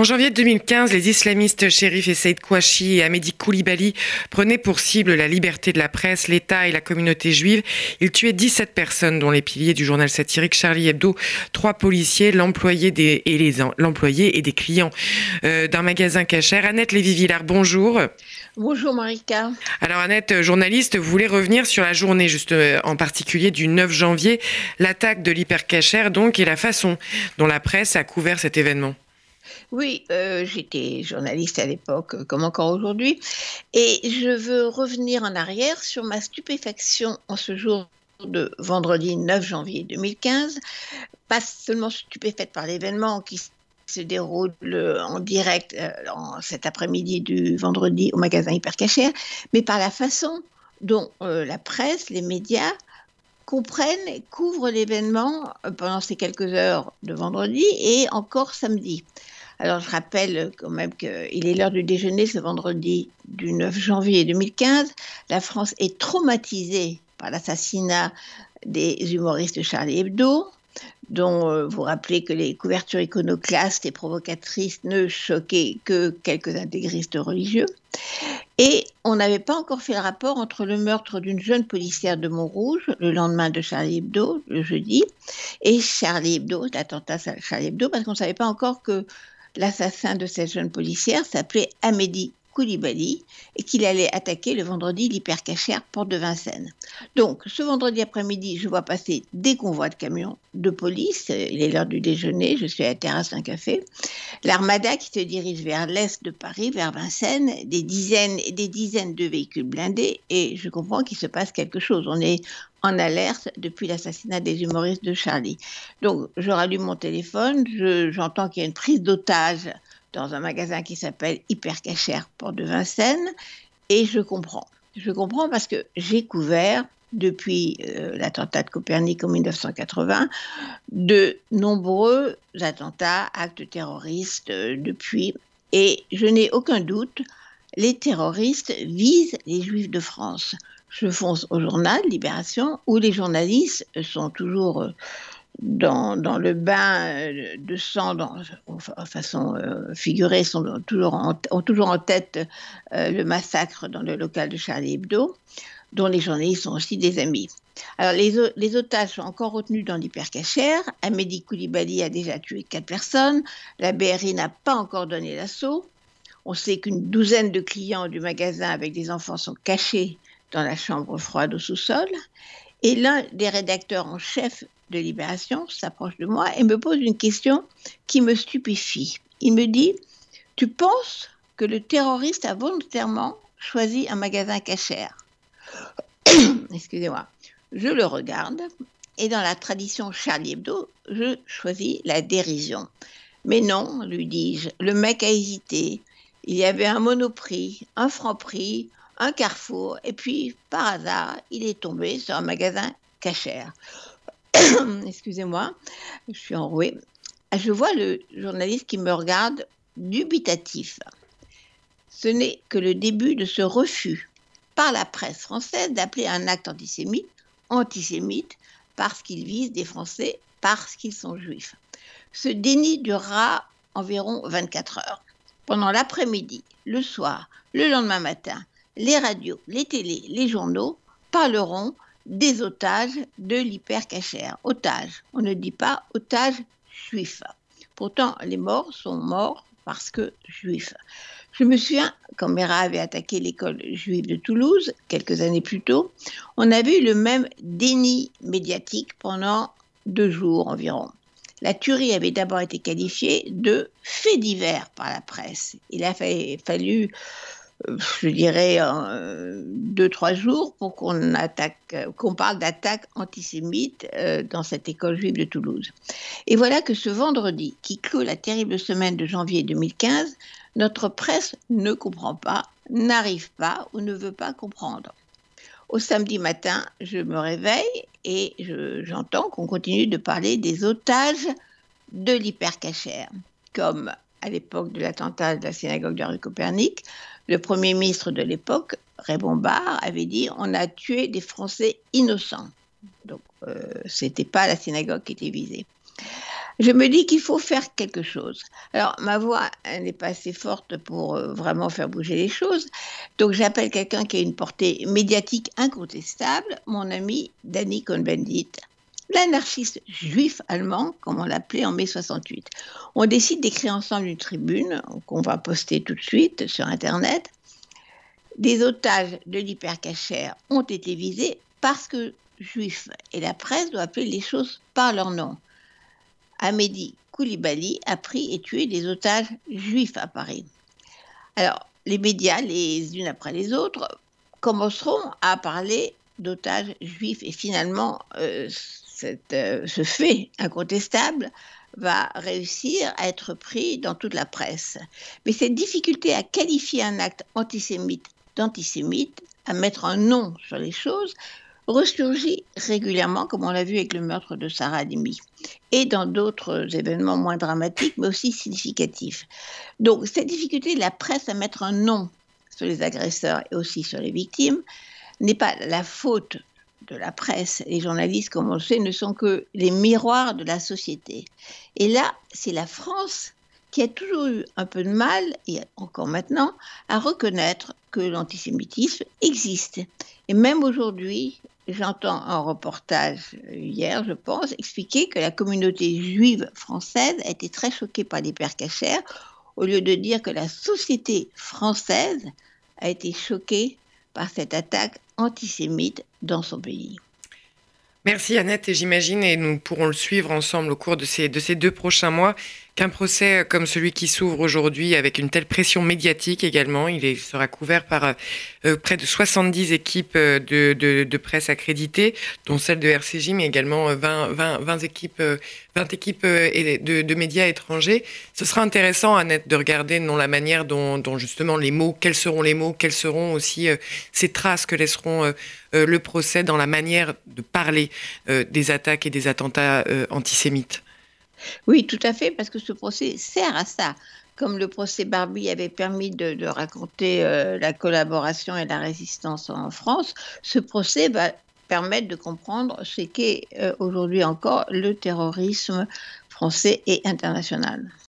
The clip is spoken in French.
En janvier 2015, les islamistes Sherif et Saïd Kouachi et Amédi Koulibaly prenaient pour cible la liberté de la presse, l'État et la communauté juive. Ils tuaient 17 personnes, dont les piliers du journal satirique Charlie Hebdo, trois policiers, l'employé des, et les l'employé et des clients euh, d'un magasin cachère. Annette Lévy-Villard, bonjour. Bonjour Marika. Alors Annette, journaliste, vous voulez revenir sur la journée, juste euh, en particulier du 9 janvier, l'attaque de l'hypercachère donc et la façon dont la presse a couvert cet événement. Oui, euh, j'étais journaliste à l'époque, euh, comme encore aujourd'hui, et je veux revenir en arrière sur ma stupéfaction en ce jour de vendredi 9 janvier 2015, pas seulement stupéfaite par l'événement qui se déroule euh, en direct cet après-midi du vendredi au magasin Hypercachère, mais par la façon dont la presse, les médias comprennent et couvrent l'événement pendant ces quelques heures de vendredi et encore samedi. Alors, je rappelle quand même qu'il est l'heure du déjeuner ce vendredi du 9 janvier 2015. La France est traumatisée par l'assassinat des humoristes Charlie Hebdo, dont euh, vous rappelez que les couvertures iconoclastes et provocatrices ne choquaient que quelques intégristes religieux. Et on n'avait pas encore fait le rapport entre le meurtre d'une jeune policière de Montrouge le lendemain de Charlie Hebdo, le jeudi, et Charlie Hebdo, l'attentat Charlie Hebdo, parce qu'on ne savait pas encore que l'assassin de cette jeune policière s'appelait Amédi Koulibaly et qu'il allait attaquer le vendredi l'hypercachère porte de Vincennes. Donc, ce vendredi après-midi, je vois passer des convois de camions de police. Il est l'heure du déjeuner, je suis à la terrasse d'un café. L'armada qui se dirige vers l'est de Paris, vers Vincennes, des dizaines et des dizaines de véhicules blindés et je comprends qu'il se passe quelque chose. On est en alerte depuis l'assassinat des humoristes de Charlie. Donc, je rallume mon téléphone, j'entends qu'il y a une prise d'otage dans un magasin qui s'appelle Hypercachère Port de Vincennes et je comprends. Je comprends parce que j'ai couvert depuis euh, l'attentat de Copernic en 1980 de nombreux attentats, actes terroristes euh, depuis et je n'ai aucun doute, les terroristes visent les juifs de France. Je fonce au journal Libération où les journalistes sont toujours euh, dans, le bain euh, de sang, dans, de façon euh, figurée, sont toujours en, ont toujours en tête euh, le massacre dans le local de Charlie Hebdo, dont les journalistes sont aussi des amis. Alors, les, les otages sont encore retenus dans l'hypercachère. Amédi Koulibaly a déjà tué quatre personnes. La BRI n'a pas encore donné l'assaut. On sait qu'une douzaine de clients du magasin avec des enfants sont cachés dans la chambre froide au sous-sol. Et l'un des rédacteurs en chef de Libération s'approche de moi et me pose une question qui me stupéfie. Il me dit Tu penses que le terroriste a volontairement choisi un magasin cachère Excusez-moi. Je le regarde et dans la tradition Charlie Hebdo, je choisis la dérision. Mais non, lui dis-je, le mec a hésité. Il y avait un monoprix, un franc prix, un carrefour, et puis par hasard, il est tombé sur un magasin cachère. Excusez-moi, je suis enrouée. Je vois le journaliste qui me regarde dubitatif. Ce n'est que le début de ce refus par la presse française d'appeler un acte antisémite antisémite parce qu'il vise des Français parce qu'ils sont juifs. Ce déni durera environ 24 heures. Pendant l'après-midi, le soir, le lendemain matin, les radios, les télés, les journaux parleront des otages de l'hypercachère. Otages, on ne dit pas otages juifs. Pourtant, les morts sont morts parce que juifs. Je me souviens, quand Mera avait attaqué l'école juive de Toulouse, quelques années plus tôt, on avait eu le même déni médiatique pendant deux jours environ. La tuerie avait d'abord été qualifiée de fait divers par la presse. Il a fallu je dirais, euh, deux, trois jours pour qu'on attaque, qu'on parle d'attaque antisémite euh, dans cette école juive de Toulouse. Et voilà que ce vendredi, qui clôt la terrible semaine de janvier 2015, notre presse ne comprend pas, n'arrive pas ou ne veut pas comprendre. Au samedi matin, je me réveille et j'entends qu'on continue de parler des otages de l'hypercachère, comme à l'époque de l'attentat de la synagogue de rue Copernic, le Premier ministre de l'époque, Raymond Barre, avait dit on a tué des Français innocents. Donc, euh, ce n'était pas la synagogue qui était visée. Je me dis qu'il faut faire quelque chose. Alors, ma voix n'est pas assez forte pour euh, vraiment faire bouger les choses. Donc, j'appelle quelqu'un qui a une portée médiatique incontestable, mon ami Danny Cohn-Bendit, l'anarchiste juif allemand, comme on l'appelait en mai 68. On décide d'écrire ensemble une tribune qu'on va poster tout de suite sur Internet. Des otages de l'hypercachère ont été visés parce que juifs et la presse doivent appeler les choses par leur nom. Amédi Koulibaly a pris et tué des otages juifs à Paris. Alors, les médias, les unes après les autres, commenceront à parler d'otages juifs et finalement, euh, euh, ce fait incontestable va réussir à être pris dans toute la presse. Mais cette difficulté à qualifier un acte antisémite d'antisémite, à mettre un nom sur les choses, ressurgit régulièrement, comme on l'a vu avec le meurtre de Sarah Halimi, et dans d'autres événements moins dramatiques, mais aussi significatifs. Donc, cette difficulté de la presse à mettre un nom sur les agresseurs et aussi sur les victimes n'est pas la faute de la presse. Les journalistes, comme on le sait, ne sont que les miroirs de la société. Et là, c'est la France qui a toujours eu un peu de mal, et encore maintenant, à reconnaître que l'antisémitisme existe. Et même aujourd'hui, j'entends un reportage hier, je pense, expliquer que la communauté juive française a été très choquée par les pères au lieu de dire que la société française a été choquée par cette attaque antisémite dans son pays. Merci Annette et j'imagine, et nous pourrons le suivre ensemble au cours de ces, de ces deux prochains mois, qu'un procès comme celui qui s'ouvre aujourd'hui avec une telle pression médiatique également, il sera couvert par euh, près de 70 équipes euh, de, presse accréditées, dont celle de RCJ, mais également 20, 20, 20 équipes, 20 euh, équipes de, de, médias étrangers. Ce sera intéressant, Annette, de regarder non, la manière dont, justement les mots, quels seront les mots, quelles seront aussi ces traces que laisseront le procès dans la manière de parler des attaques et des attentats antisémites. Oui, tout à fait, parce que ce procès sert à ça. Comme le procès Barbie avait permis de, raconter euh, la collaboration et la résistance en France, ce procès va permettre de comprendre ce qu'est euh, aujourd'hui encore le terrorisme français et international.